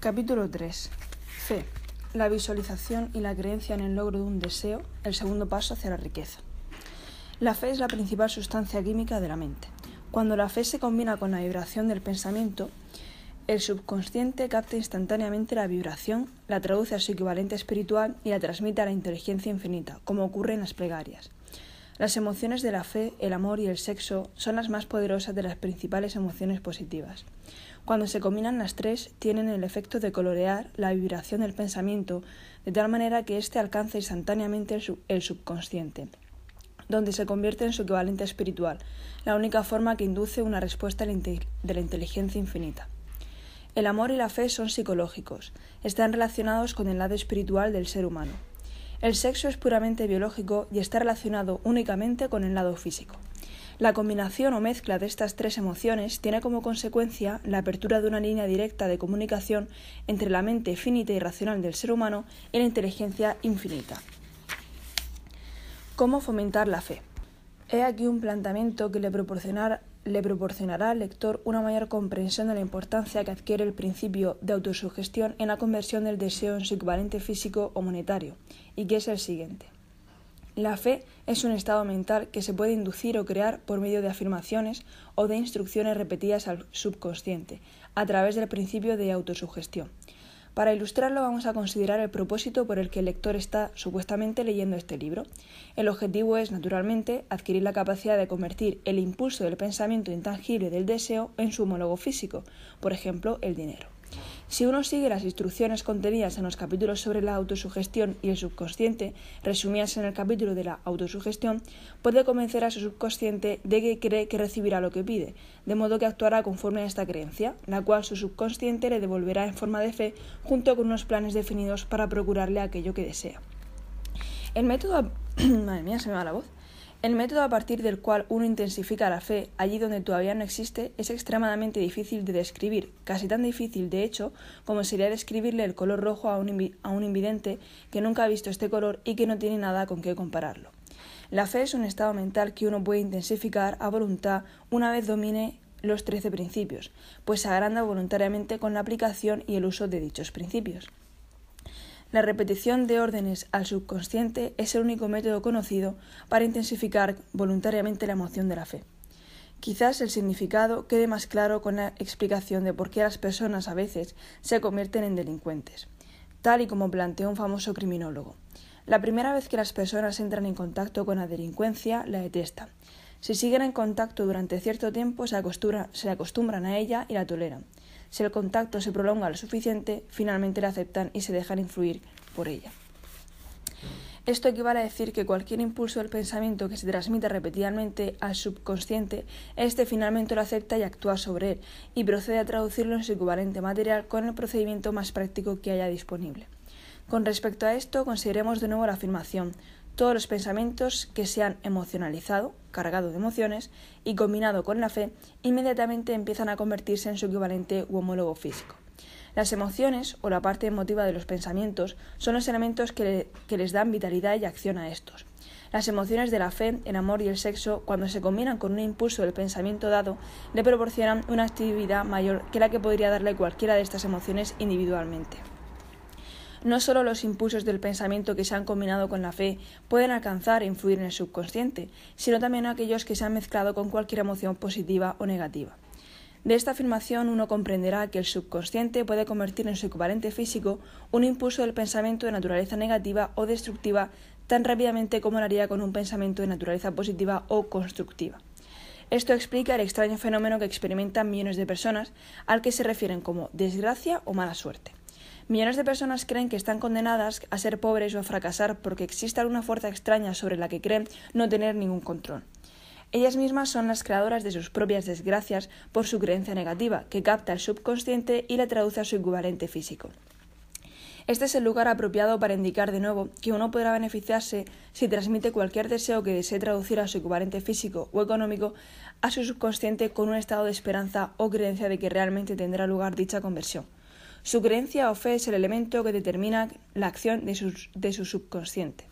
Capítulo 3. Fe. La visualización y la creencia en el logro de un deseo, el segundo paso hacia la riqueza. La fe es la principal sustancia química de la mente. Cuando la fe se combina con la vibración del pensamiento, el subconsciente capta instantáneamente la vibración, la traduce a su equivalente espiritual y la transmite a la inteligencia infinita, como ocurre en las plegarias. Las emociones de la fe, el amor y el sexo son las más poderosas de las principales emociones positivas. Cuando se combinan las tres, tienen el efecto de colorear la vibración del pensamiento de tal manera que éste alcanza instantáneamente el, subconsciente, donde se convierte en su equivalente espiritual, la única forma que induce una respuesta de la inteligencia infinita. El amor y la fe son psicológicos, están relacionados con el lado espiritual del ser humano. El sexo es puramente biológico y está relacionado únicamente con el lado físico. La combinación o mezcla de estas tres emociones tiene como consecuencia la apertura de una línea directa de comunicación entre la mente finita y racional del ser humano y la inteligencia infinita. ¿Cómo fomentar la fe? He aquí un planteamiento que le proporcionará al lector una mayor comprensión de la importancia que adquiere el principio de autosugestión en la conversión del deseo en su equivalente físico o monetario, y que es el siguiente. La fe es un estado mental que se puede inducir o crear por medio de afirmaciones o de instrucciones repetidas al subconsciente, a través del principio de autosugestión. Para ilustrarlo vamos a considerar el propósito por el que el lector está supuestamente leyendo este libro. El objetivo es, naturalmente, adquirir la capacidad de convertir el impulso del pensamiento intangible del deseo en su homólogo físico, por ejemplo, el dinero. Si uno sigue las instrucciones contenidas en los capítulos sobre la autosugestión y el subconsciente, resumidas en el capítulo de la autosugestión, puede convencer a su subconsciente de que cree que recibirá lo que pide, de modo que actuará conforme a esta creencia, la cual su subconsciente le devolverá en forma de fe junto con unos planes definidos para procurarle aquello que desea. El método... Madre mía, se me va la voz. El método a partir del cual uno intensifica la fe allí donde todavía no existe es extremadamente difícil de describir, casi tan difícil de hecho como sería describirle el color rojo a un, a un invidente que nunca ha visto este color y que no tiene nada con qué compararlo. La fe es un estado mental que uno puede intensificar a voluntad una vez domine los trece principios, pues se agranda voluntariamente con la aplicación y el uso de dichos principios. La repetición de órdenes al subconsciente es el único método conocido para intensificar voluntariamente la emoción de la fe. Quizás el significado quede más claro con la explicación de por qué las personas a veces se convierten en delincuentes, tal y como planteó un famoso criminólogo. La primera vez que las personas entran en contacto con la delincuencia la detestan. Si siguen en contacto durante cierto tiempo se, se acostumbran a ella y la toleran. Si el contacto se prolonga lo suficiente, finalmente la aceptan y se dejan influir por ella. Esto equivale a decir que cualquier impulso del pensamiento que se transmite repetidamente al subconsciente, éste finalmente lo acepta y actúa sobre él, y procede a traducirlo en su equivalente material con el procedimiento más práctico que haya disponible. Con respecto a esto, consideremos de nuevo la afirmación todos los pensamientos que se han emocionalizado, cargado de emociones, y combinado con la fe, inmediatamente empiezan a convertirse en su equivalente u homólogo físico. Las emociones, o la parte emotiva de los pensamientos, son los elementos que, que, les dan vitalidad y acción a estos. Las emociones de la fe, el amor y el sexo, cuando se combinan con un impulso del pensamiento dado, le proporcionan una actividad mayor que la que podría darle cualquiera de estas emociones individualmente. No solo los impulsos del pensamiento que se han combinado con la fe pueden alcanzar e influir en el subconsciente, sino también aquellos que se han mezclado con cualquier emoción positiva o negativa. De esta afirmación uno comprenderá que el subconsciente puede convertir en su equivalente físico un impulso del pensamiento de naturaleza negativa o destructiva tan rápidamente como lo haría con un pensamiento de naturaleza positiva o constructiva. Esto explica el extraño fenómeno que experimentan millones de personas al que se refieren como desgracia o mala suerte. Millones de personas creen que están condenadas a ser pobres o a fracasar porque existe alguna fuerza extraña sobre la que creen no tener ningún control. Ellas mismas son las creadoras de sus propias desgracias por su creencia negativa, que capta el subconsciente y la traduce a su equivalente físico. Este es el lugar apropiado para indicar de nuevo que uno podrá beneficiarse si transmite cualquier deseo que desee traducir a su equivalente físico o económico a su subconsciente con un estado de esperanza o creencia de que realmente tendrá lugar dicha conversión. Su creencia o fe es el elemento que determina la acción de su, subconsciente.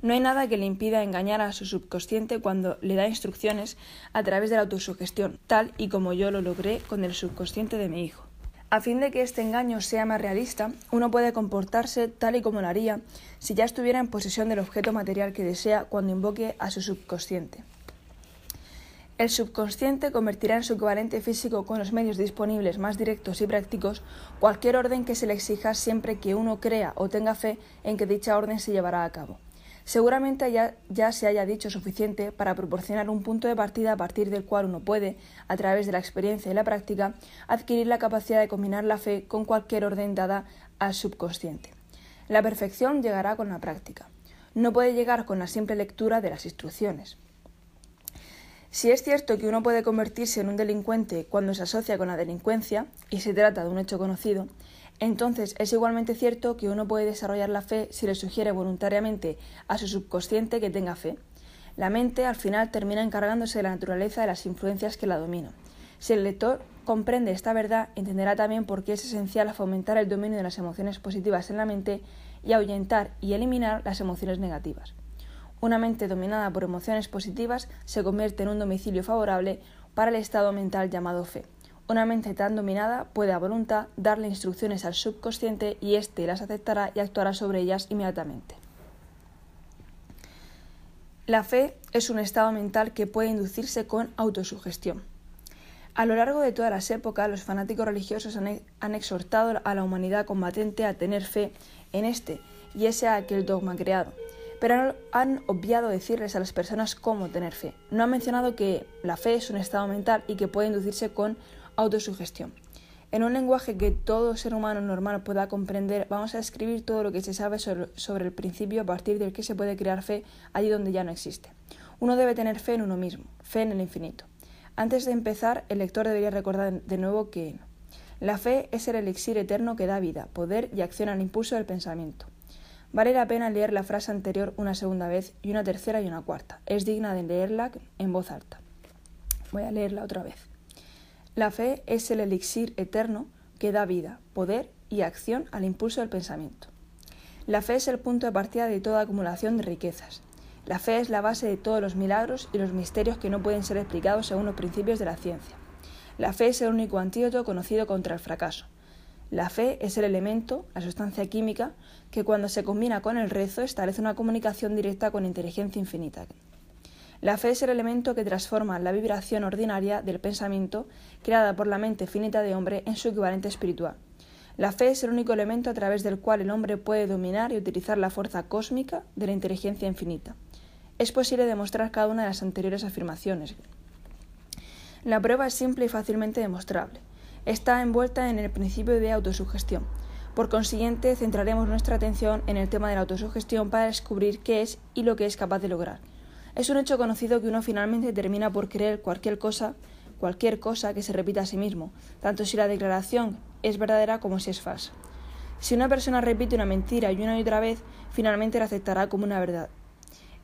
No hay nada que le impida engañar a su subconsciente cuando le da instrucciones a través de la autosugestión, tal y como yo lo logré con el subconsciente de mi hijo. A fin de que este engaño sea más realista, uno puede comportarse tal y como lo haría si ya estuviera en posesión del objeto material que desea cuando invoque a su subconsciente. El subconsciente convertirá en su equivalente físico con los medios disponibles más directos y prácticos cualquier orden que se le exija siempre que uno crea o tenga fe en que dicha orden se llevará a cabo. Seguramente ya, se haya dicho suficiente para proporcionar un punto de partida a partir del cual uno puede, a través de la experiencia y la práctica, adquirir la capacidad de combinar la fe con cualquier orden dada al subconsciente. La perfección llegará con la práctica. No puede llegar con la simple lectura de las instrucciones. Si es cierto que uno puede convertirse en un delincuente cuando se asocia con la delincuencia, y se trata de un hecho conocido, entonces es igualmente cierto que uno puede desarrollar la fe si le sugiere voluntariamente a su subconsciente que tenga fe. La mente al final termina encargándose de la naturaleza de las influencias que la dominan. Si el lector comprende esta verdad, entenderá también por qué es esencial fomentar el dominio de las emociones positivas en la mente y ahuyentar y eliminar las emociones negativas. Una mente dominada por emociones positivas se convierte en un domicilio favorable para el estado mental llamado fe. Una mente tan dominada puede a voluntad darle instrucciones al subconsciente y éste las aceptará y actuará sobre ellas inmediatamente. La fe es un estado mental que puede inducirse con autosugestión. A lo largo de todas las épocas, los fanáticos religiosos han, exhortado a la humanidad combatente a tener fe en este y ese aquel dogma creado, pero han obviado decirles a las personas cómo tener fe. No han mencionado que la fe es un estado mental y que puede inducirse con Autosugestión. En un lenguaje que todo ser humano normal pueda comprender, vamos a escribir todo lo que se sabe sobre, el principio a partir del que se puede crear fe allí donde ya no existe. Uno debe tener fe en uno mismo, fe en el infinito. Antes de empezar, el lector debería recordar de nuevo que la fe es el elixir eterno que da vida, poder y acción al impulso del pensamiento. Vale la pena leer la frase anterior una segunda vez y una tercera y una cuarta. Es digna de leerla en voz alta. Voy a leerla otra vez. La fe es el elixir eterno que da vida, poder y acción al impulso del pensamiento. La fe es el punto de partida de toda acumulación de riquezas. La fe es la base de todos los milagros y los misterios que no pueden ser explicados según los principios de la ciencia. La fe es el único antídoto conocido contra el fracaso. La fe es el elemento, la sustancia química, que cuando se combina con el rezo establece una comunicación directa con inteligencia infinita. La fe es el elemento que transforma la vibración ordinaria del pensamiento creada por la mente finita de hombre en su equivalente espiritual. La fe es el único elemento a través del cual el hombre puede dominar y utilizar la fuerza cósmica de la inteligencia infinita. Es posible demostrar cada una de las anteriores afirmaciones. La prueba es simple y fácilmente demostrable. Está envuelta en el principio de autosugestión. Por consiguiente, centraremos nuestra atención en el tema de la autosugestión para descubrir qué es y lo que es capaz de lograr. Es un hecho conocido que uno finalmente termina por creer cualquier cosa, cualquier cosa que se repita a sí mismo, tanto si la declaración es verdadera como si es falsa. Si una persona repite una mentira y una y otra vez, finalmente la aceptará como una verdad.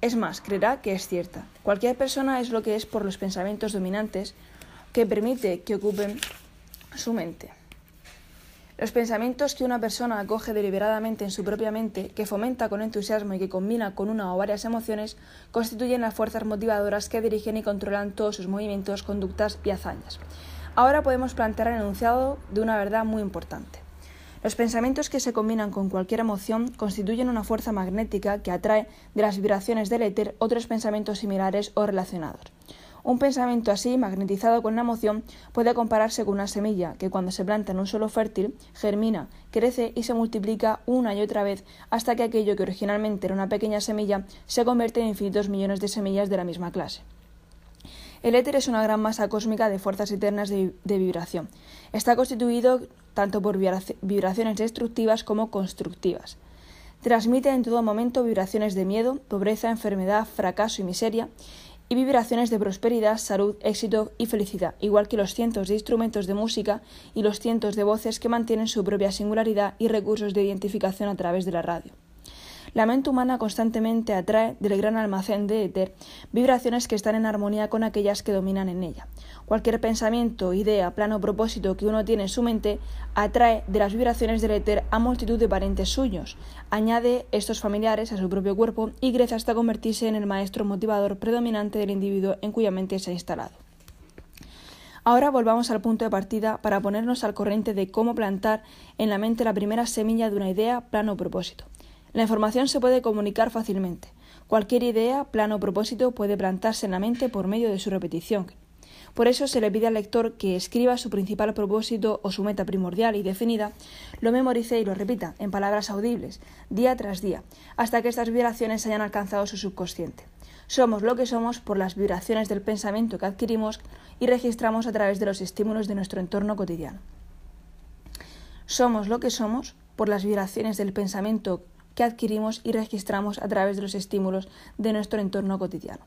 Es más, creerá que es cierta. Cualquier persona es lo que es por los pensamientos dominantes que permite que ocupen su mente. Los pensamientos que una persona acoge deliberadamente en su propia mente, que fomenta con entusiasmo y que combina con una o varias emociones, constituyen las fuerzas motivadoras que dirigen y controlan todos sus movimientos, conductas y hazañas. Ahora podemos plantear el enunciado de una verdad muy importante. Los pensamientos que se combinan con cualquier emoción constituyen una fuerza magnética que atrae de las vibraciones del éter otros pensamientos similares o relacionados. Un pensamiento así, magnetizado con una emoción, puede compararse con una semilla que cuando se planta en un suelo fértil, germina, crece y se multiplica una y otra vez hasta que aquello que originalmente era una pequeña semilla se convierte en infinitos millones de semillas de la misma clase. El éter es una gran masa cósmica de fuerzas eternas de, vibración. Está constituido tanto por vibraciones destructivas como constructivas. Transmite en todo momento vibraciones de miedo, pobreza, enfermedad, fracaso y miseria, y vibraciones de prosperidad, salud, éxito y felicidad, igual que los cientos de instrumentos de música y los cientos de voces que mantienen su propia singularidad y recursos de identificación a través de la radio. La mente humana constantemente atrae del gran almacén de éter vibraciones que están en armonía con aquellas que dominan en ella. Cualquier pensamiento, idea, plano o propósito que uno tiene en su mente atrae de las vibraciones del éter a multitud de parientes suyos, añade estos familiares a su propio cuerpo y crece hasta convertirse en el maestro motivador predominante del individuo en cuya mente se ha instalado. Ahora volvamos al punto de partida para ponernos al corriente de cómo plantar en la mente la primera semilla de una idea, plan o propósito. La información se puede comunicar fácilmente. Cualquier idea, plan o propósito puede plantarse en la mente por medio de su repetición. Por eso se le pide al lector que escriba su principal propósito o su meta primordial y definida, lo memorice y lo repita en palabras audibles, día tras día, hasta que estas vibraciones hayan alcanzado su subconsciente. Somos lo que somos por las vibraciones del pensamiento que adquirimos y registramos a través de los estímulos de nuestro entorno cotidiano. Somos lo que somos por las vibraciones del pensamiento que adquirimos y registramos a través de los estímulos de nuestro entorno cotidiano.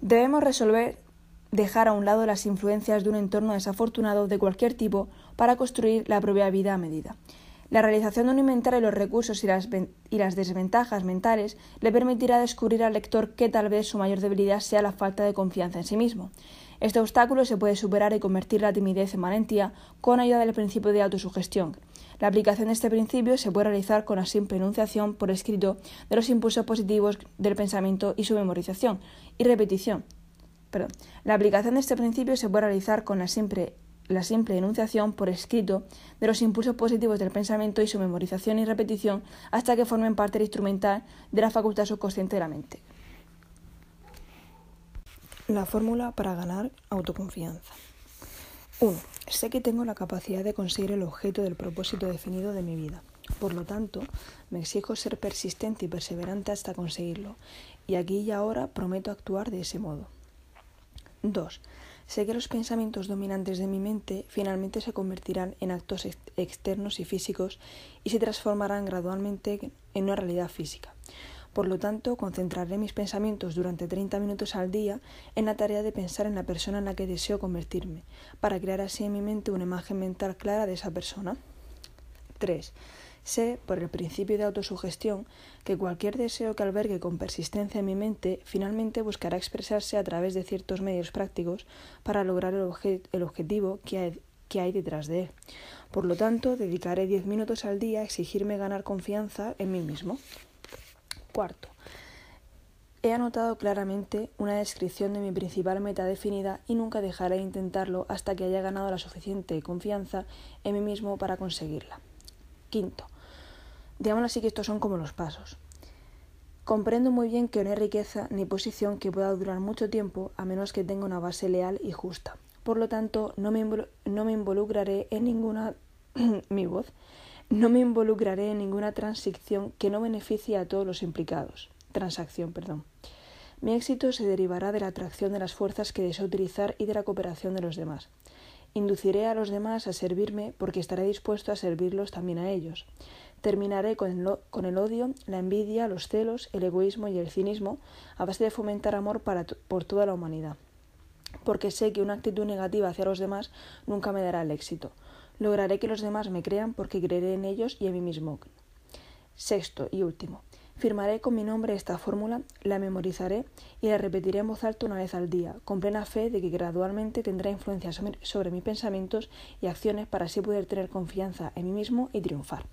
Debemos resolver dejar a un lado las influencias de un entorno desafortunado de cualquier tipo para construir la propia vida a medida. La realización de un inventario de los recursos y las, y las, desventajas mentales le permitirá descubrir al lector que tal vez su mayor debilidad sea la falta de confianza en sí mismo. Este obstáculo se puede superar y convertir la timidez en valentía con ayuda del principio de autosugestión. La aplicación de este principio se puede realizar con la simple enunciación por escrito de los impulsos positivos del pensamiento y su memorización y repetición. Perdón. La aplicación de este principio se puede realizar con la simple la simple enunciación por escrito de los impulsos positivos del pensamiento y su memorización y repetición hasta que formen parte instrumental de la facultad subconsciente de la mente. La fórmula para ganar autoconfianza. 1. Sé que tengo la capacidad de conseguir el objeto del propósito definido de mi vida. Por lo tanto, me exijo ser persistente y perseverante hasta conseguirlo, y aquí y ahora prometo actuar de ese modo. 2. Sé que los pensamientos dominantes de mi mente finalmente se convertirán en actos externos y físicos y se transformarán gradualmente en una realidad física. Por lo tanto, concentraré mis pensamientos durante 30 minutos al día en la tarea de pensar en la persona en la que deseo convertirme, para crear así en mi mente una imagen mental clara de esa persona. 3. Sé, por el principio de autosugestión, que cualquier deseo que albergue con persistencia en mi mente finalmente buscará expresarse a través de ciertos medios prácticos para lograr el, objetivo que hay, que hay detrás de él. Por lo tanto, dedicaré 10 minutos al día a exigirme ganar confianza en mí mismo. Cuarto, he anotado claramente una descripción de mi principal meta definida y nunca dejaré de intentarlo hasta que haya ganado la suficiente confianza en mí mismo para conseguirla. Quinto, Digámoslo así que estos son como los pasos. Comprendo muy bien que no hay riqueza ni posición que pueda durar mucho tiempo a menos que tenga una base leal y justa. Por lo tanto, no me, no me involucraré en ninguna mi voz, no me involucraré en ninguna transición que no beneficie a todos los implicados. Transacción, perdón. Mi éxito se derivará de la atracción de las fuerzas que deseo utilizar y de la cooperación de los demás. Induciré a los demás a servirme porque estaré dispuesto a servirlos también a ellos. Terminaré con el, odio, la envidia, los celos, el egoísmo y el cinismo a base de fomentar amor por toda la humanidad. Porque sé que una actitud negativa hacia los demás nunca me dará el éxito. Lograré que los demás me crean porque creeré en ellos y en mí mismo. Sexto y último. Firmaré con mi nombre esta fórmula, la memorizaré y la repetiré en voz alta una vez al día, con plena fe de que gradualmente tendrá influencia sobre mis pensamientos y acciones para así poder tener confianza en mí mismo y triunfar.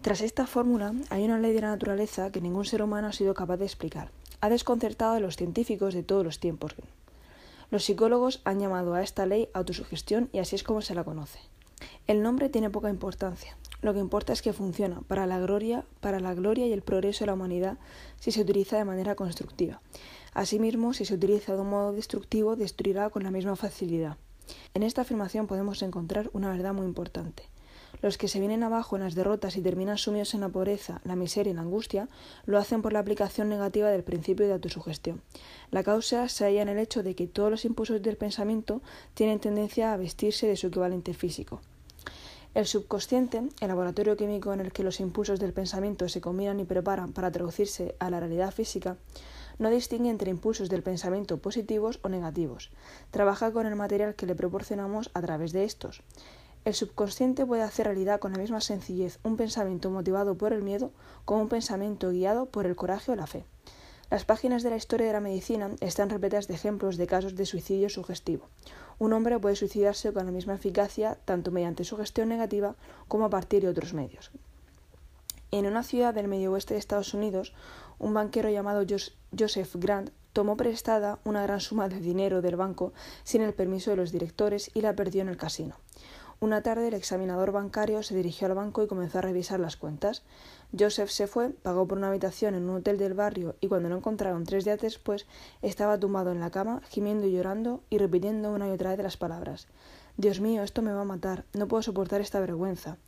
Tras esta fórmula, hay una ley de la naturaleza que ningún ser humano ha sido capaz de explicar. Ha desconcertado a los científicos de todos los tiempos. Los psicólogos han llamado a esta ley autosugestión y así es como se la conoce. El nombre tiene poca importancia. Lo que importa es que funciona para la gloria, para la gloria y el progreso de la humanidad si se utiliza de manera constructiva. Asimismo, si se utiliza de un modo destructivo, destruirá con la misma facilidad. En esta afirmación podemos encontrar una verdad muy importante. Los que se vienen abajo en las derrotas y terminan sumidos en la pobreza, la miseria y la angustia, lo hacen por la aplicación negativa del principio de autosugestión. La causa se halla en el hecho de que todos los impulsos del pensamiento tienen tendencia a vestirse de su equivalente físico. El subconsciente, el laboratorio químico en el que los impulsos del pensamiento se combinan y preparan para traducirse a la realidad física, no distingue entre impulsos del pensamiento positivos o negativos. Trabaja con el material que le proporcionamos a través de estos. El subconsciente puede hacer realidad con la misma sencillez un pensamiento motivado por el miedo como un pensamiento guiado por el coraje o la fe. Las páginas de la historia de la medicina están repletas de ejemplos de casos de suicidio sugestivo. Un hombre puede suicidarse con la misma eficacia tanto mediante sugestión negativa como a partir de otros medios. En una ciudad del medio oeste de Estados Unidos, un banquero llamado Joseph Grant tomó prestada una gran suma de dinero del banco sin el permiso de los directores y la perdió en el casino. Una tarde el examinador bancario se dirigió al banco y comenzó a revisar las cuentas. Joseph se fue, pagó por una habitación en un hotel del barrio y cuando lo encontraron tres días después estaba tumbado en la cama, gimiendo y llorando y repitiendo una y otra vez las palabras Dios mío, esto me va a matar, no puedo soportar esta vergüenza.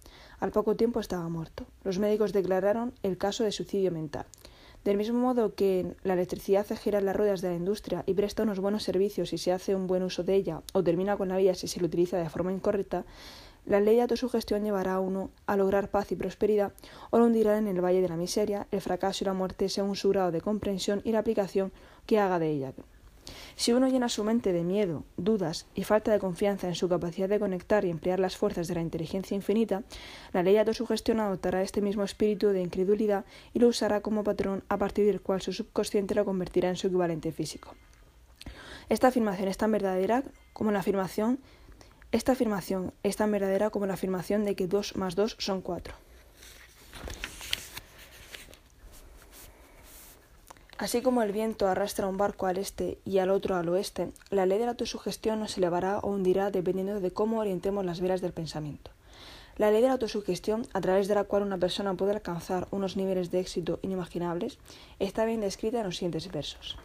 Al poco tiempo estaba muerto. Los médicos declararon el caso de suicidio mental. Del mismo modo que la electricidad hace girar las ruedas de la industria y presta unos buenos servicios si se hace un buen uso de ella o termina con la vida si se lo utiliza de forma incorrecta, la ley de autosugestión llevará a uno a lograr paz y prosperidad o lo hundirá en el valle de la miseria, el fracaso y la muerte según su grado de comprensión y la aplicación que haga de ella. Si uno llena su mente de miedo, dudas y falta de confianza en su capacidad de conectar y emplear las fuerzas de la inteligencia infinita, la ley de autosugestión adoptará este mismo espíritu de incredulidad y lo usará como patrón a partir del cual su subconsciente lo convertirá en su equivalente físico. Esta afirmación es tan verdadera como la afirmación esta afirmación es tan verdadera como la afirmación de que 2 más 2 son 4. Así como el viento arrastra un barco al este y al otro al oeste, la ley de la autosugestión nos elevará o hundirá dependiendo de cómo orientemos las velas del pensamiento. La ley de la autosugestión, a través de la cual una persona puede alcanzar unos niveles de éxito inimaginables, está bien descrita en los siguientes versos.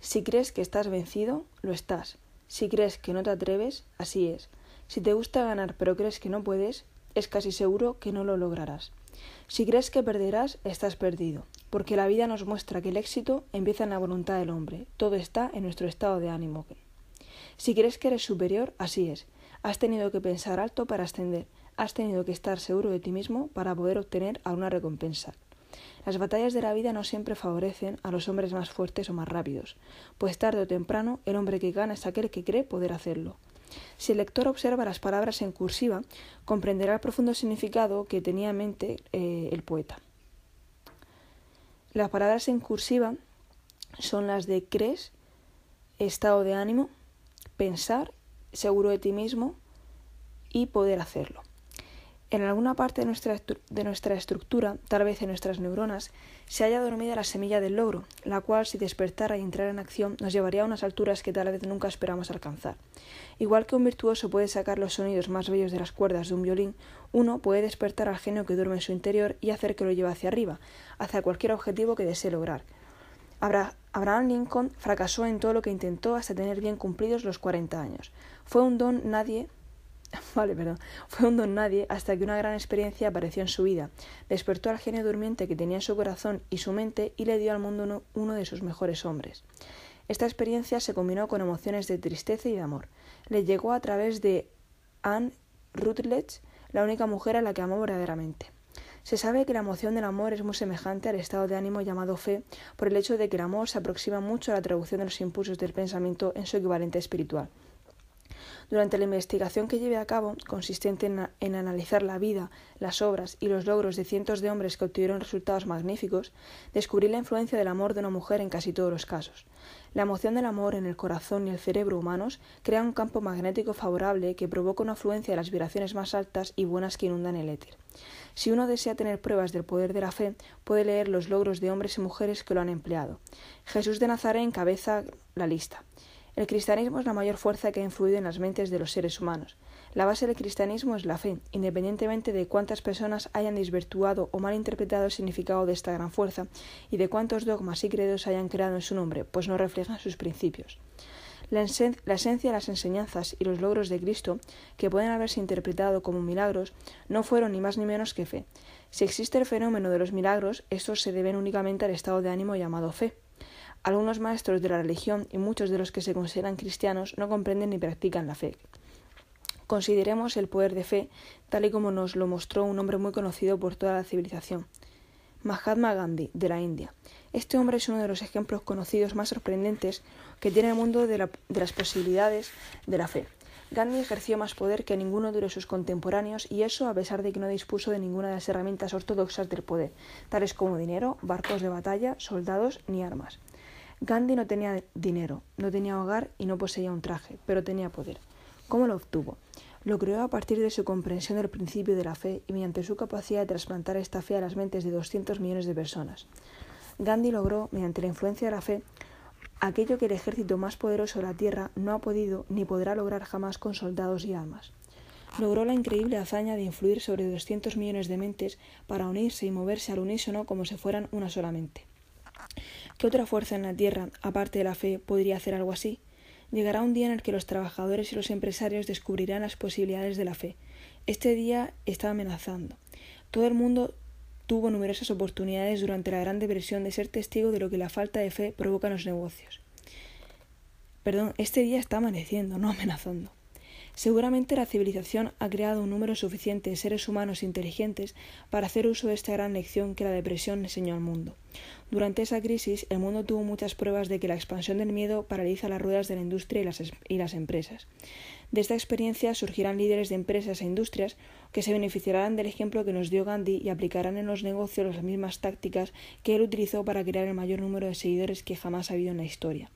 Si crees que estás vencido, lo estás. Si crees que no te atreves, así es. Si te gusta ganar pero crees que no puedes, es casi seguro que no lo lograrás. Si crees que perderás, estás perdido, porque la vida nos muestra que el éxito empieza en la voluntad del hombre, todo está en nuestro estado de ánimo. Si crees que eres superior, así es. Has tenido que pensar alto para ascender, has tenido que estar seguro de ti mismo para poder obtener alguna recompensa. Las batallas de la vida no siempre favorecen a los hombres más fuertes o más rápidos, pues tarde o temprano el hombre que gana es aquel que cree poder hacerlo. Si el lector observa las palabras en cursiva, comprenderá el profundo significado que tenía en mente eh, el poeta. Las palabras en cursiva son las de crees, estado de ánimo, pensar, seguro de ti mismo y poder hacerlo. En alguna parte de nuestra, de nuestra estructura, tal vez en nuestras neuronas, se haya dormida la semilla del logro, la cual, si despertara y entrara en acción, nos llevaría a unas alturas que tal vez nunca esperamos alcanzar. Igual que un virtuoso puede sacar los sonidos más bellos de las cuerdas de un violín, uno puede despertar al genio que duerme en su interior y hacer que lo lleve hacia arriba, hacia cualquier objetivo que desee lograr. Abraham Lincoln fracasó en todo lo que intentó hasta tener bien cumplidos los 40 años. Fue un don nadie Vale. Fue un don nadie hasta que una gran experiencia apareció en su vida. Despertó al genio durmiente que tenía en su corazón y su mente y le dio al mundo uno, de sus mejores hombres. Esta experiencia se combinó con emociones de tristeza y de amor. Le llegó a través de Anne Rutledge, la única mujer a la que amó verdaderamente. Se sabe que la emoción del amor es muy semejante al estado de ánimo llamado fe por el hecho de que el amor se aproxima mucho a la traducción de los impulsos del pensamiento en su equivalente espiritual. Durante la investigación que llevé a cabo, consistente en, analizar la vida, las obras y los logros de cientos de hombres que obtuvieron resultados magníficos, descubrí la influencia del amor de una mujer en casi todos los casos. La emoción del amor en el corazón y el cerebro humanos crea un campo magnético favorable que provoca una afluencia de las vibraciones más altas y buenas que inundan el éter. Si uno desea tener pruebas del poder de la fe, puede leer los logros de hombres y mujeres que lo han empleado. Jesús de Nazaret encabeza la lista. El cristianismo es la mayor fuerza que ha influido en las mentes de los seres humanos. La base del cristianismo es la fe, independientemente de cuántas personas hayan desvirtuado o mal interpretado el significado de esta gran fuerza y de cuántos dogmas y credos hayan creado en su nombre, pues no reflejan sus principios. La, esencia de las enseñanzas y los logros de Cristo, que pueden haberse interpretado como milagros, no fueron ni más ni menos que fe. Si existe el fenómeno de los milagros, estos se deben únicamente al estado de ánimo llamado fe. Algunos maestros de la religión y muchos de los que se consideran cristianos no comprenden ni practican la fe. Consideremos el poder de fe tal y como nos lo mostró un hombre muy conocido por toda la civilización, Mahatma Gandhi, de la India. Este hombre es uno de los ejemplos conocidos más sorprendentes que tiene el mundo de, de las posibilidades de la fe. Gandhi ejerció más poder que ninguno de sus contemporáneos y eso a pesar de que no dispuso de ninguna de las herramientas ortodoxas del poder, tales como dinero, barcos de batalla, soldados ni armas. Gandhi no tenía dinero, no tenía hogar y no poseía un traje, pero tenía poder. ¿Cómo lo obtuvo? Lo creó a partir de su comprensión del principio de la fe y mediante su capacidad de trasplantar esta fe a las mentes de 200 millones de personas. Gandhi logró, mediante la influencia de la fe, aquello que el ejército más poderoso de la tierra no ha podido ni podrá lograr jamás con soldados y armas. Logró la increíble hazaña de influir sobre 200 millones de mentes para unirse y moverse al unísono como si fueran una solamente. ¿Qué otra fuerza en la tierra, aparte de la fe, podría hacer algo así? Llegará un día en el que los trabajadores y los empresarios descubrirán las posibilidades de la fe. Este día está amenazando. Todo el mundo tuvo numerosas oportunidades durante la Gran Depresión de ser testigo de lo que la falta de fe provoca en los negocios. Perdón, este día está amaneciendo, no amenazando. Seguramente la civilización ha creado un número suficiente de seres humanos inteligentes para hacer uso de esta gran lección que la depresión enseñó al mundo. Durante esa crisis, el mundo tuvo muchas pruebas de que la expansión del miedo paraliza las ruedas de la industria y las, y las empresas. De esta experiencia surgirán líderes de empresas e industrias que se beneficiarán del ejemplo que nos dio Gandhi y aplicarán en los negocios las mismas tácticas que él utilizó para crear el mayor número de seguidores que jamás ha habido en la historia.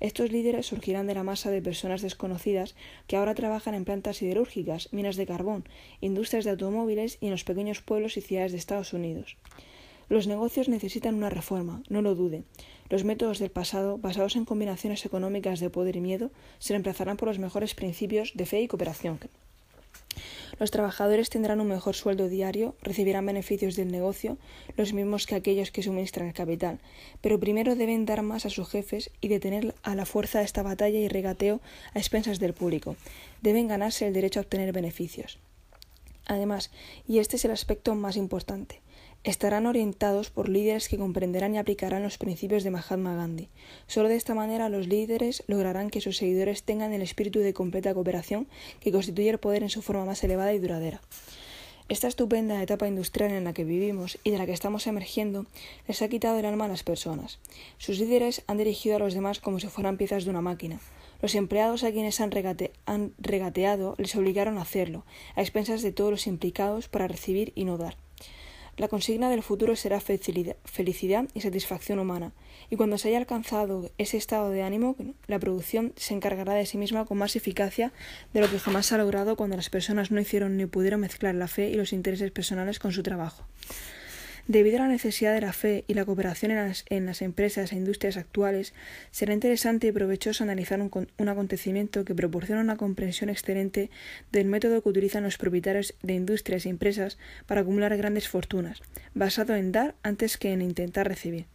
Estos líderes surgirán de la masa de personas desconocidas que ahora trabajan en plantas siderúrgicas, minas de carbón, industrias de automóviles y en los pequeños pueblos y ciudades de Estados Unidos. Los negocios necesitan una reforma, no lo dude. Los métodos del pasado, basados en combinaciones económicas de poder y miedo, se reemplazarán por los mejores principios de fe y cooperación. Los trabajadores tendrán un mejor sueldo diario, recibirán beneficios del negocio, los mismos que aquellos que suministran el capital, pero primero deben dar más a sus jefes y detener a la fuerza esta batalla y regateo a expensas del público. Deben ganarse el derecho a obtener beneficios. Además, y este es el aspecto más importante, estarán orientados por líderes que comprenderán y aplicarán los principios de Mahatma Gandhi. Solo de esta manera los líderes lograrán que sus seguidores tengan el espíritu de completa cooperación que constituye el poder en su forma más elevada y duradera. Esta estupenda etapa industrial en la que vivimos y de la que estamos emergiendo les ha quitado el alma a las personas. Sus líderes han dirigido a los demás como si fueran piezas de una máquina. Los empleados a quienes han, han regateado les obligaron a hacerlo, a expensas de todos los implicados para recibir y no dar. La consigna del futuro será felicidad y satisfacción humana, y cuando se haya alcanzado ese estado de ánimo, la producción se encargará de sí misma con más eficacia de lo que jamás ha logrado cuando las personas no hicieron ni pudieron mezclar la fe y los intereses personales con su trabajo. Debido a la necesidad de la fe y la cooperación en las, empresas e industrias actuales, será interesante y provechoso analizar un, un, acontecimiento que proporciona una comprensión excelente del método que utilizan los propietarios de industrias y empresas para acumular grandes fortunas, basado en dar antes que en intentar recibir.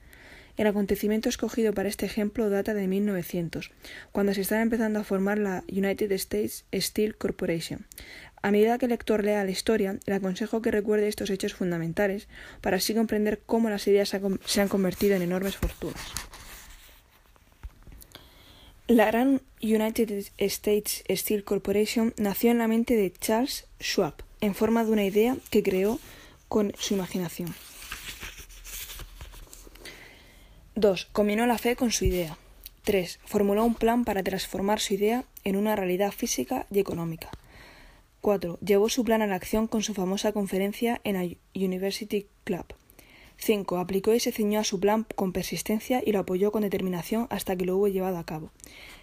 El acontecimiento escogido para este ejemplo data de 1900, cuando se estaba empezando a formar la United States Steel Corporation. A medida que el lector lea la historia, le aconsejo que recuerde estos hechos fundamentales para así comprender cómo las ideas se han convertido en enormes fortunas. La gran United States Steel Corporation nació en la mente de Charles Schwab, en forma de una idea que creó con su imaginación. 2. Combinó la fe con su idea. 3. Formuló un plan para transformar su idea en una realidad física y económica. 4. Llevó su plan a la acción con su famosa conferencia en la University Club. 5. Aplicó y se ciñó a su plan con persistencia y lo apoyó con determinación hasta que lo hubo llevado a cabo.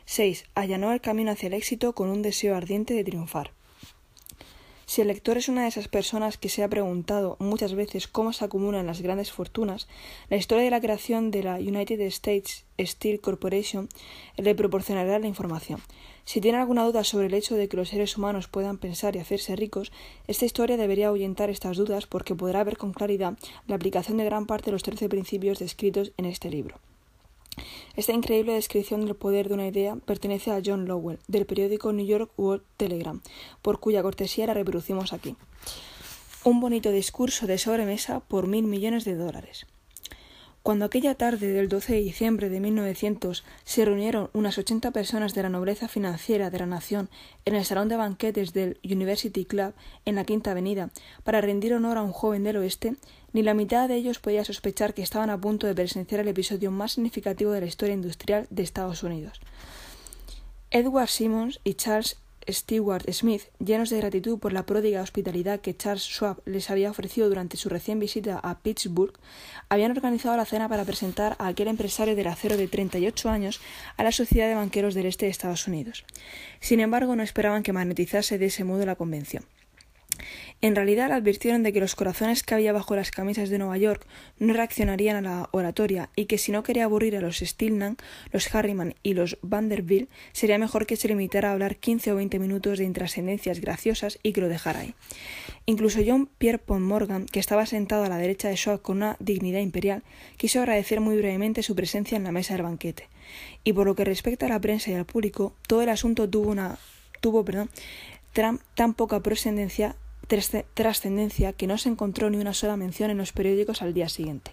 6. Allanó el camino hacia el éxito con un deseo ardiente de triunfar. Si el lector es una de esas personas que se ha preguntado muchas veces cómo se acumulan las grandes fortunas, la historia de la creación de la United States Steel Corporation le proporcionará la información. Si tiene alguna duda sobre el hecho de que los seres humanos puedan pensar y hacerse ricos, esta historia debería ahuyentar estas dudas porque podrá ver con claridad la aplicación de gran parte de los trece principios descritos en este libro. Esta increíble descripción del poder de una idea pertenece a John Lowell, del periódico New York World Telegram, por cuya cortesía la reproducimos aquí. Un bonito discurso de sobremesa por mil millones de dólares. Cuando aquella tarde del 12 de diciembre de 1900 se reunieron unas 80 personas de la nobleza financiera de la nación en el salón de banquetes del University Club en la Quinta Avenida para rendir honor a un joven del oeste, ni la mitad de ellos podía sospechar que estaban a punto de presenciar el episodio más significativo de la historia industrial de Estados Unidos. Edward Simmons y Charles Stewart Smith, llenos de gratitud por la pródiga hospitalidad que Charles Schwab les había ofrecido durante su recién visita a Pittsburgh, habían organizado la cena para presentar a aquel empresario del acero de 38 años a la Sociedad de Banqueros del Este de Estados Unidos. Sin embargo, no esperaban que magnetizase de ese modo la convención. En realidad advirtieron de que los corazones que había bajo las camisas de Nueva York no reaccionarían a la oratoria y que si no quería aburrir a los Stillman, los Harriman y los Vanderbilt, sería mejor que se limitara a hablar 15 o 20 minutos de intrascendencias graciosas y que lo dejara ahí. Incluso John Pierre Morgan, que estaba sentado a la derecha de Shaw con una dignidad imperial, quiso agradecer muy brevemente su presencia en la mesa del banquete. Y por lo que respecta a la prensa y al público, todo el asunto tuvo una tuvo perdón, tan poca trascendencia trascendencia que no se encontró ni una sola mención en los periódicos al día siguiente.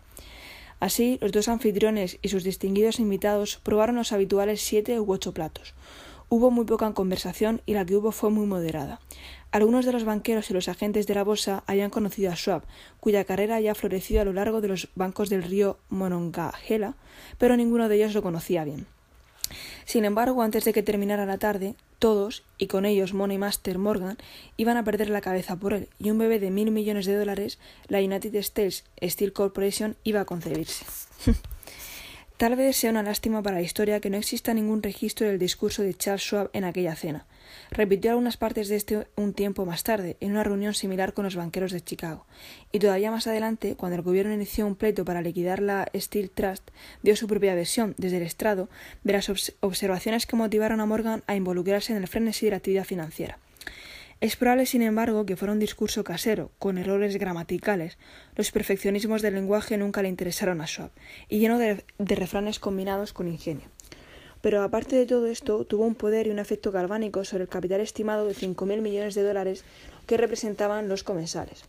Así, los dos anfitriones y sus distinguidos invitados probaron los habituales siete u ocho platos. Hubo muy poca conversación y la que hubo fue muy moderada. Algunos de los banqueros y los agentes de la bolsa habían conocido a Schwab, cuya carrera había florecido a lo largo de los bancos del río Monongahela, pero ninguno de ellos lo conocía bien. Sin embargo, antes de que terminara la tarde, todos, y con ellos Money Master Morgan, iban a perder la cabeza por él, y un bebé de mil millones de dólares, la United States Steel Corporation, iba a concebirse. Tal vez sea una lástima para la historia que no exista ningún registro del discurso de Charles Schwab en aquella cena. Repitió algunas partes de este un tiempo más tarde, en una reunión similar con los banqueros de Chicago. Y todavía más adelante, cuando el gobierno inició un pleito para liquidar la Steel Trust, dio su propia versión, desde el estrado, de las observaciones que motivaron a Morgan a involucrarse en el frenesí de la actividad financiera. Es probable, sin embargo, que fuera un discurso casero, con errores gramaticales. Los perfeccionismos del lenguaje nunca le interesaron a Schwab, y lleno de, refranes combinados con ingenio. Pero aparte de todo esto, tuvo un poder y un efecto galvánico sobre el capital estimado de 5.000 millones de dólares que representaban los comensales.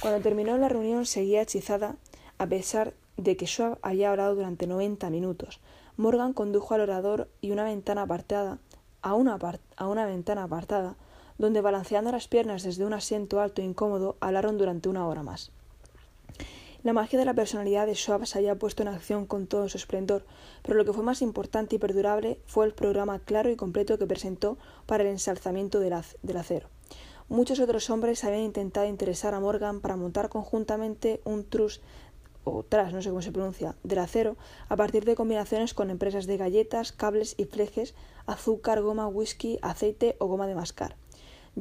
Cuando terminó la reunión seguía hechizada, a pesar de que Schwab había hablado durante 90 minutos. Morgan condujo al orador y una ventana apartada, a una, a una ventana apartada, donde balanceando las piernas desde un asiento alto e incómodo hablaron durante una hora más. La magia de la personalidad de Schwab se había puesto en acción con todo su esplendor, pero lo que fue más importante y perdurable fue el programa claro y completo que presentó para el ensalzamiento del, acero. Muchos otros hombres habían intentado interesar a Morgan para montar conjuntamente un trust o tras, no sé cómo se pronuncia, del acero, a partir de combinaciones con empresas de galletas, cables y flejes, azúcar, goma, whisky, aceite o goma de mascar.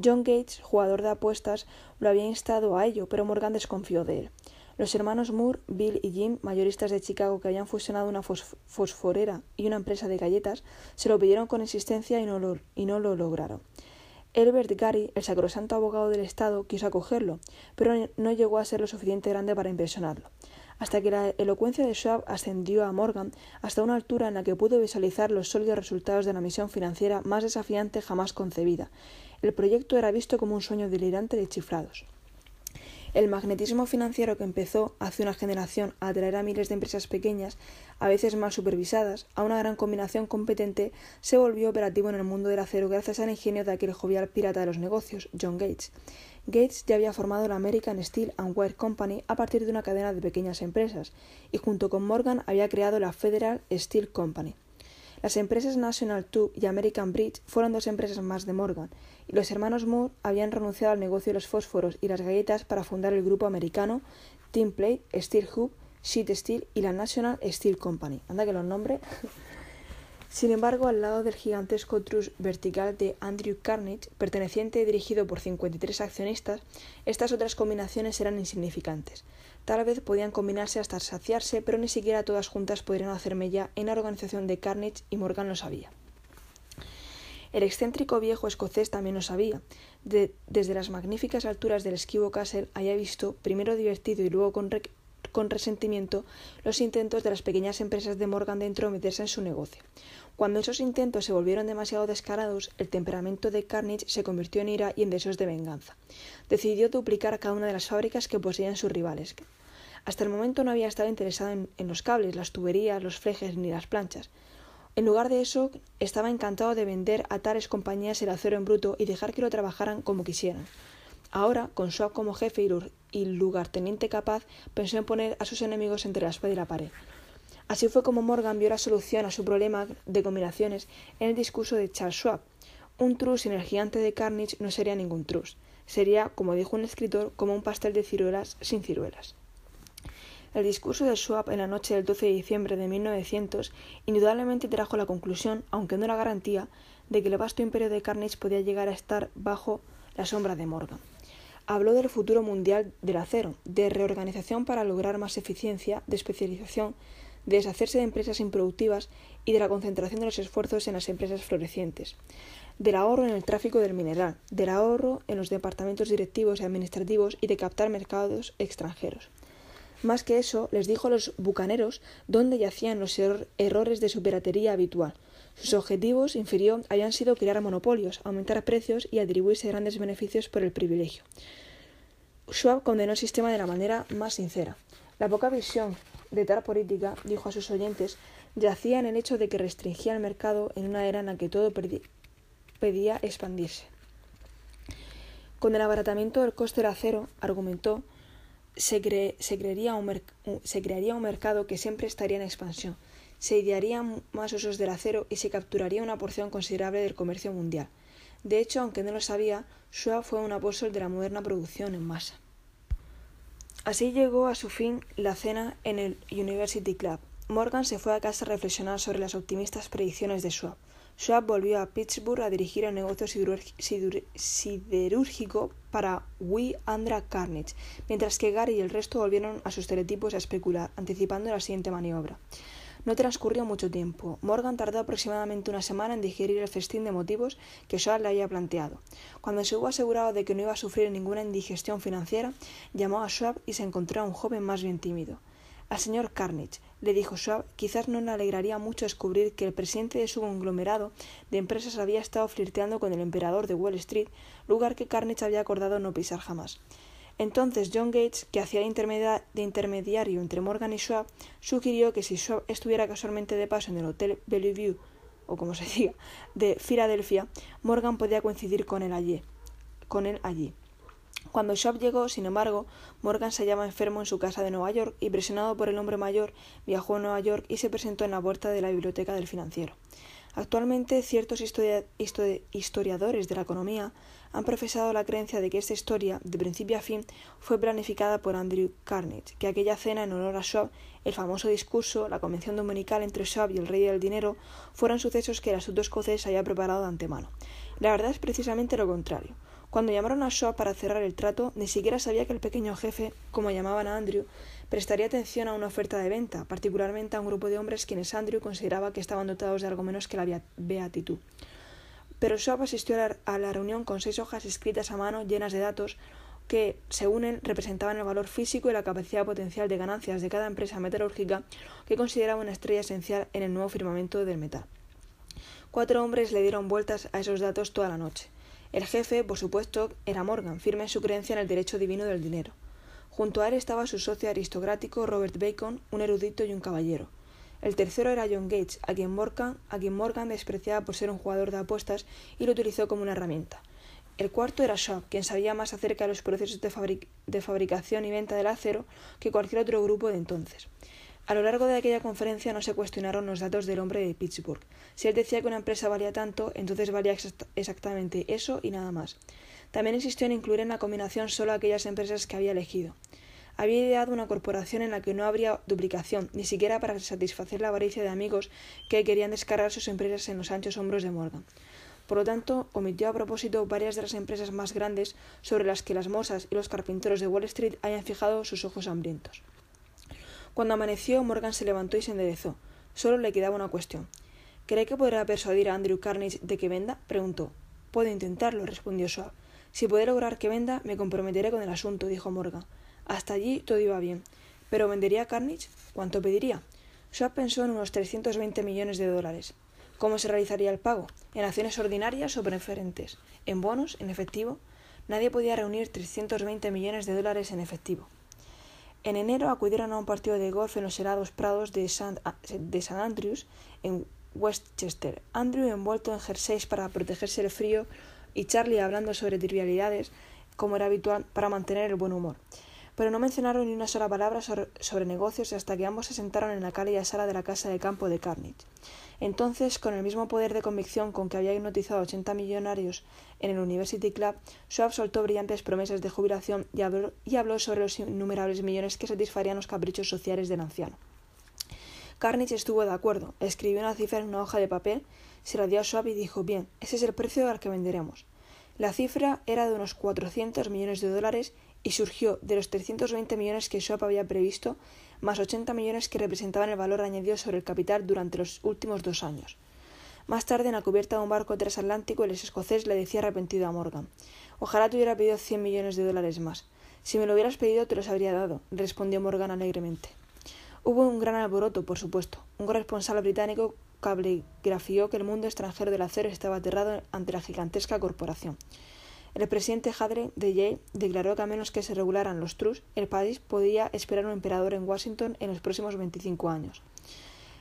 John Gates, jugador de apuestas, lo había instado a ello, pero Morgan desconfió de él. Los hermanos Moore, Bill y Jim, mayoristas de Chicago que habían fusionado una fosforera y una empresa de galletas, se lo pidieron con insistencia y no lo, y no lo lograron. Elbert Gary, el sacrosanto abogado del Estado, quiso acogerlo, pero no llegó a ser lo suficiente grande para impresionarlo, hasta que la elocuencia de Schwab ascendió a Morgan hasta una altura en la que pudo visualizar los sólidos resultados de la misión financiera más desafiante jamás concebida, el proyecto era visto como un sueño delirante de chiflados. El magnetismo financiero que empezó hace una generación a atraer a miles de empresas pequeñas, a veces mal supervisadas, a una gran combinación competente, se volvió operativo en el mundo del acero gracias al ingenio de aquel jovial pirata de los negocios, John Gates. Gates ya había formado la American Steel and Wire Company a partir de una cadena de pequeñas empresas, y junto con Morgan había creado la Federal Steel Company. Las empresas National Tube y American Bridge fueron dos empresas más de Morgan, y los hermanos Moore habían renunciado al negocio de los fósforos y las galletas para fundar el grupo americano Team Plate, Steel Hub, Sheet Steel y la National Steel Company. Anda que los nombres. Sin embargo, al lado del gigantesco trust vertical de Andrew Carnage, perteneciente y dirigido por 53 accionistas, estas otras combinaciones eran insignificantes. Tal vez podían combinarse hasta saciarse, pero ni siquiera todas juntas podrían hacerme ya en la organización de Carnage y Morgan lo sabía. El excéntrico viejo escocés también lo sabía. desde las magníficas alturas del esquivo Castle había visto, primero divertido y luego con, con resentimiento, los intentos de las pequeñas empresas de Morgan de entrometerse en su negocio. Cuando esos intentos se volvieron demasiado descarados, el temperamento de Carnage se convirtió en ira y en deseos de venganza. Decidió duplicar cada una de las fábricas que poseían sus rivales. Hasta el momento no había estado interesado en los cables, las tuberías, los flejes ni las planchas. En lugar de eso, estaba encantado de vender a tales compañías el acero en bruto y dejar que lo trabajaran como quisieran. Ahora, con Schwab como jefe y lugarteniente capaz, pensó en poner a sus enemigos entre la espada y la pared. Así fue como Morgan vio la solución a su problema de combinaciones en el discurso de Charles Schwab. Un trus sin el gigante de Carnage no sería ningún trus. Sería, como dijo un escritor, como un pastel de ciruelas sin ciruelas. El discurso de Schwab en la noche del 12 de diciembre de 1900 indudablemente trajo la conclusión, aunque no la garantía, de que el vasto imperio de Carnage podía llegar a estar bajo la sombra de Morgan. Habló del futuro mundial del acero, de reorganización para lograr más eficiencia, de especialización, de deshacerse de empresas improductivas y de la concentración de los esfuerzos en las empresas florecientes, del ahorro en el tráfico del mineral, del ahorro en los departamentos directivos y administrativos y de captar mercados extranjeros. Más que eso, les dijo a los bucaneros dónde yacían los errores de su piratería habitual. Sus objetivos, inferior, habían sido crear monopolios, aumentar precios y atribuirse grandes beneficios por el privilegio. Schwab condenó el sistema de la manera más sincera. La poca visión de tal política, dijo a sus oyentes, yacía en el hecho de que restringía el mercado en una era en la que todo pedía expandirse. Con el abaratamiento del coste del acero, argumentó, se, crearía un crearía un mercado que siempre estaría en expansión, se idearían más usos del acero y se capturaría una porción considerable del comercio mundial. De hecho, aunque no lo sabía, Schwab fue un apóstol de la moderna producción en masa. Así llegó a su fin la cena en el University Club. Morgan se fue a casa a reflexionar sobre las optimistas predicciones de Schwab. Schwab volvió a Pittsburgh a dirigir el negocio siderúrgico para We Andra Carnage, mientras que Gary y el resto volvieron a sus teletipos a especular, anticipando la siguiente maniobra. No transcurrió mucho tiempo. Morgan tardó aproximadamente una semana en digerir el festín de motivos que Schwab le había planteado. Cuando se hubo asegurado de que no iba a sufrir ninguna indigestión financiera, llamó a Schwab y se encontró a un joven más bien tímido. Al señor Carnage, le dijo Schwab, quizás no le alegraría mucho descubrir que el presidente de su conglomerado de empresas había estado flirteando con el emperador de Wall Street, lugar que Carnage había acordado no pisar jamás. Entonces John Gates, que hacía de intermediario entre Morgan y Schwab, sugirió que si Schwab estuviera casualmente de paso en el Hotel Bellevue, o como se diga, de Filadelfia, Morgan podía coincidir con él allí. Con él allí. Cuando Schwab llegó, sin embargo, Morgan se hallaba enfermo en su casa de Nueva York y, presionado por el hombre mayor, viajó a Nueva York y se presentó en la puerta de la biblioteca del financiero. Actualmente, ciertos historiadores de la economía han profesado la creencia de que esta historia, de principio a fin, fue planificada por Andrew Carnage, que aquella cena en honor a Schwab, el famoso discurso, la convención dominical entre Schwab y el rey del dinero, fueron sucesos que el asunto escocés había preparado de antemano. La verdad es precisamente lo contrario. Cuando llamaron a Shaw para cerrar el trato, ni siquiera sabía que el pequeño jefe, como llamaban a Andrew, prestaría atención a una oferta de venta, particularmente a un grupo de hombres quienes Andrew consideraba que estaban dotados de algo menos que la beatitud. Pero Shaw asistió a la reunión con seis hojas escritas a mano llenas de datos que, según él, representaban el valor físico y la capacidad potencial de ganancias de cada empresa metalúrgica que consideraba una estrella esencial en el nuevo firmamento del metal. Cuatro hombres le dieron vueltas a esos datos toda la noche. El jefe, por supuesto, era Morgan, firme en su creencia en el derecho divino del dinero. Junto a él estaba su socio aristocrático Robert Bacon, un erudito y un caballero. El tercero era John Gates, a quien Morgan, a quien Morgan despreciaba por ser un jugador de apuestas y lo utilizó como una herramienta. El cuarto era Shaw, quien sabía más acerca de los procesos de, de fabricación y venta del acero que cualquier otro grupo de entonces. A lo largo de aquella conferencia no se cuestionaron los datos del hombre de Pittsburgh. Si él decía que una empresa valía tanto, entonces valía exactamente eso y nada más. También insistió en incluir en la combinación solo aquellas empresas que había elegido. Había ideado una corporación en la que no habría duplicación, ni siquiera para satisfacer la avaricia de amigos que querían descargar sus empresas en los anchos hombros de Morgan. Por lo tanto, omitió a propósito varias de las empresas más grandes sobre las que las mozas y los carpinteros de Wall Street hayan fijado sus ojos hambrientos. Cuando amaneció, Morgan se levantó y se enderezó. Solo le quedaba una cuestión. ¿Cree que podrá persuadir a Andrew Carnage de que venda? preguntó. Puedo intentarlo, respondió Schwab. Si puede lograr que venda, me comprometeré con el asunto, dijo Morgan. Hasta allí todo iba bien. ¿Pero vendería Carnage? ¿Cuánto pediría? Schwab pensó en unos 320 millones de dólares. ¿Cómo se realizaría el pago? ¿En acciones ordinarias o preferentes? ¿En bonos? ¿En efectivo? Nadie podía reunir 320 millones de dólares en efectivo. En enero acudieron a un partido de golf en los helados prados de St. Andrews, en Westchester. Andrew envuelto en jerseys para protegerse del frío y Charlie hablando sobre trivialidades, como era habitual, para mantener el buen humor pero no mencionaron ni una sola palabra sobre, negocios hasta que ambos se sentaron en la cálida sala de la casa de campo de Carnage. Entonces, con el mismo poder de convicción con que había hipnotizado a ochenta millonarios en el University Club, Schwab soltó brillantes promesas de jubilación y habló, y habló sobre los innumerables millones que satisfarían los caprichos sociales del anciano. Carnage estuvo de acuerdo, escribió una cifra en una hoja de papel, se la dio a Schwab y dijo: Bien, ese es el precio al que venderemos. La cifra era de unos 400 millones de dólares y surgió de los 320 millones que Schwab había previsto, más 80 millones que representaban el valor añadido sobre el capital durante los últimos dos años. Más tarde, en la cubierta de un barco transatlántico, el escocés le decía arrepentido a Morgan Ojalá te hubiera pedido 100 millones de dólares más. Si me lo hubieras pedido, te los habría dado, respondió Morgan alegremente. Hubo un gran alboroto, por supuesto. Un corresponsal británico cablegrafió que el mundo extranjero del acero estaba aterrado ante la gigantesca corporación. El presidente Hadley de Yale declaró que a menos que se regularan los trus, el país podía esperar un emperador en Washington en los próximos 25 años.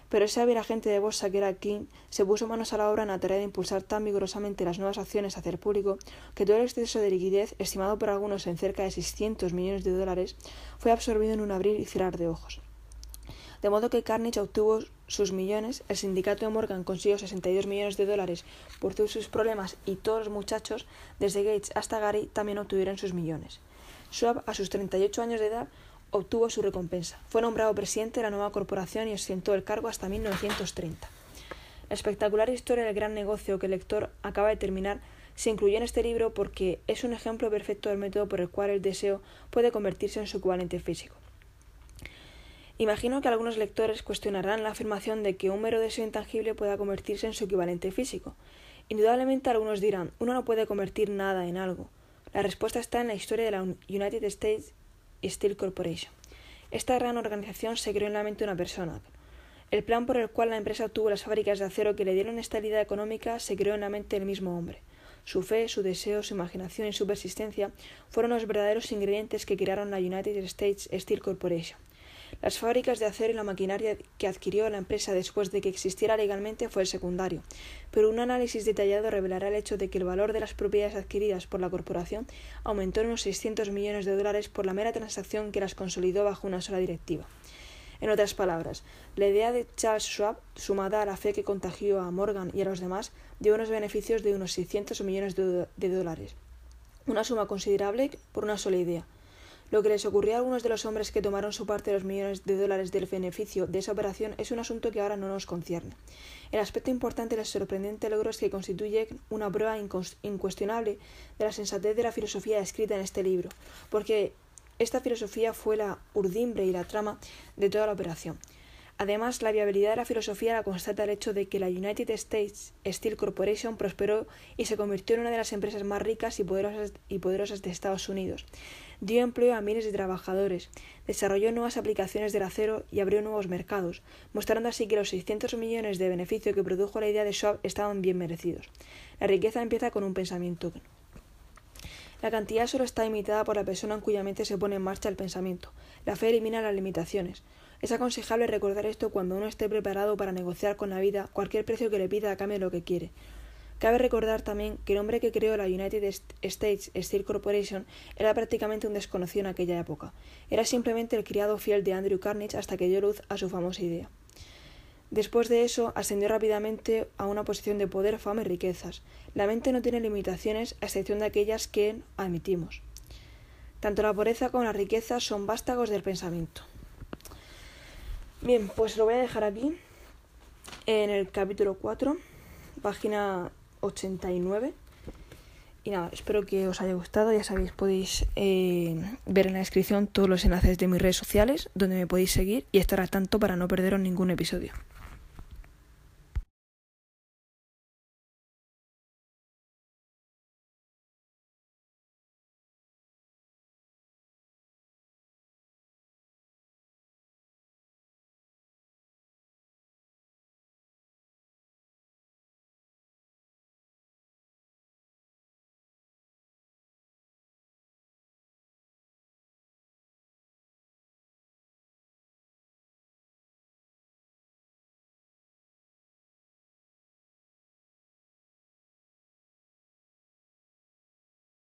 Pero ese hábil agente de bolsa que era King se puso manos a la obra en la tarea de impulsar tan vigorosamente las nuevas acciones hacia el público que todo el exceso de liquidez, estimado por algunos en cerca de 600 millones de dólares, fue absorbido en un abrir y cerrar de ojos. De modo que Carnage obtuvo sus millones, el sindicato de Morgan consiguió 62 millones de dólares por todos sus problemas y todos los muchachos, desde Gates hasta Gary, también obtuvieron sus millones. Schwab, a sus 38 años de edad, obtuvo su recompensa. Fue nombrado presidente de la nueva corporación y ostentó el cargo hasta 1930. La espectacular historia del gran negocio que el lector acaba de terminar se incluyó en este libro porque es un ejemplo perfecto del método por el cual el deseo puede convertirse en su equivalente físico. Imagino que algunos lectores cuestionarán la afirmación de que un mero deseo intangible pueda convertirse en su equivalente físico. Indudablemente algunos dirán, uno no puede convertir nada en algo. La respuesta está en la historia de la United States Steel Corporation. Esta gran organización se creó en la mente de una persona. El plan por el cual la empresa obtuvo las fábricas de acero que le dieron estabilidad económica se creó en la mente del mismo hombre. Su fe, su deseo, su imaginación y su persistencia fueron los verdaderos ingredientes que crearon la United States Steel Corporation. Las fábricas de acero y la maquinaria que adquirió la empresa después de que existiera legalmente fue el secundario, pero un análisis detallado revelará el hecho de que el valor de las propiedades adquiridas por la corporación aumentó en unos 600 millones de dólares por la mera transacción que las consolidó bajo una sola directiva. En otras palabras, la idea de Charles Schwab, sumada a la fe que contagió a Morgan y a los demás, dio unos beneficios de unos 600 millones de, de dólares. Una suma considerable por una sola idea. Lo que les ocurrió a algunos de los hombres que tomaron su parte de los millones de dólares del beneficio de esa operación es un asunto que ahora no nos concierne. El aspecto importante del sorprendente logro es que constituye una prueba incuestionable de la sensatez de la filosofía escrita en este libro, porque esta filosofía fue la urdimbre y la trama de toda la operación. Además, la viabilidad de la filosofía la constata el hecho de que la United States Steel Corporation prosperó y se convirtió en una de las empresas más ricas y poderosas, y poderosas de Estados Unidos. Dio empleo a miles de trabajadores, desarrolló nuevas aplicaciones del acero y abrió nuevos mercados, mostrando así que los 600 millones de beneficio que produjo la idea de Schwab estaban bien merecidos. La riqueza empieza con un pensamiento. La cantidad solo está limitada por la persona en cuya mente se pone en marcha el pensamiento. La fe elimina las limitaciones. Es aconsejable recordar esto cuando uno esté preparado para negociar con la vida cualquier precio que le pida a cambio de lo que quiere. Cabe recordar también que el hombre que creó la United States Steel Corporation era prácticamente un desconocido en aquella época. Era simplemente el criado fiel de Andrew Carnage hasta que dio luz a su famosa idea. Después de eso, ascendió rápidamente a una posición de poder, fama y riquezas. La mente no tiene limitaciones a excepción de aquellas que admitimos. Tanto la pobreza como la riqueza son vástagos del pensamiento. Bien, pues lo voy a dejar aquí en el capítulo 4, página 89. Y nada, espero que os haya gustado. Ya sabéis, podéis eh, ver en la descripción todos los enlaces de mis redes sociales donde me podéis seguir y estar al tanto para no perderos ningún episodio.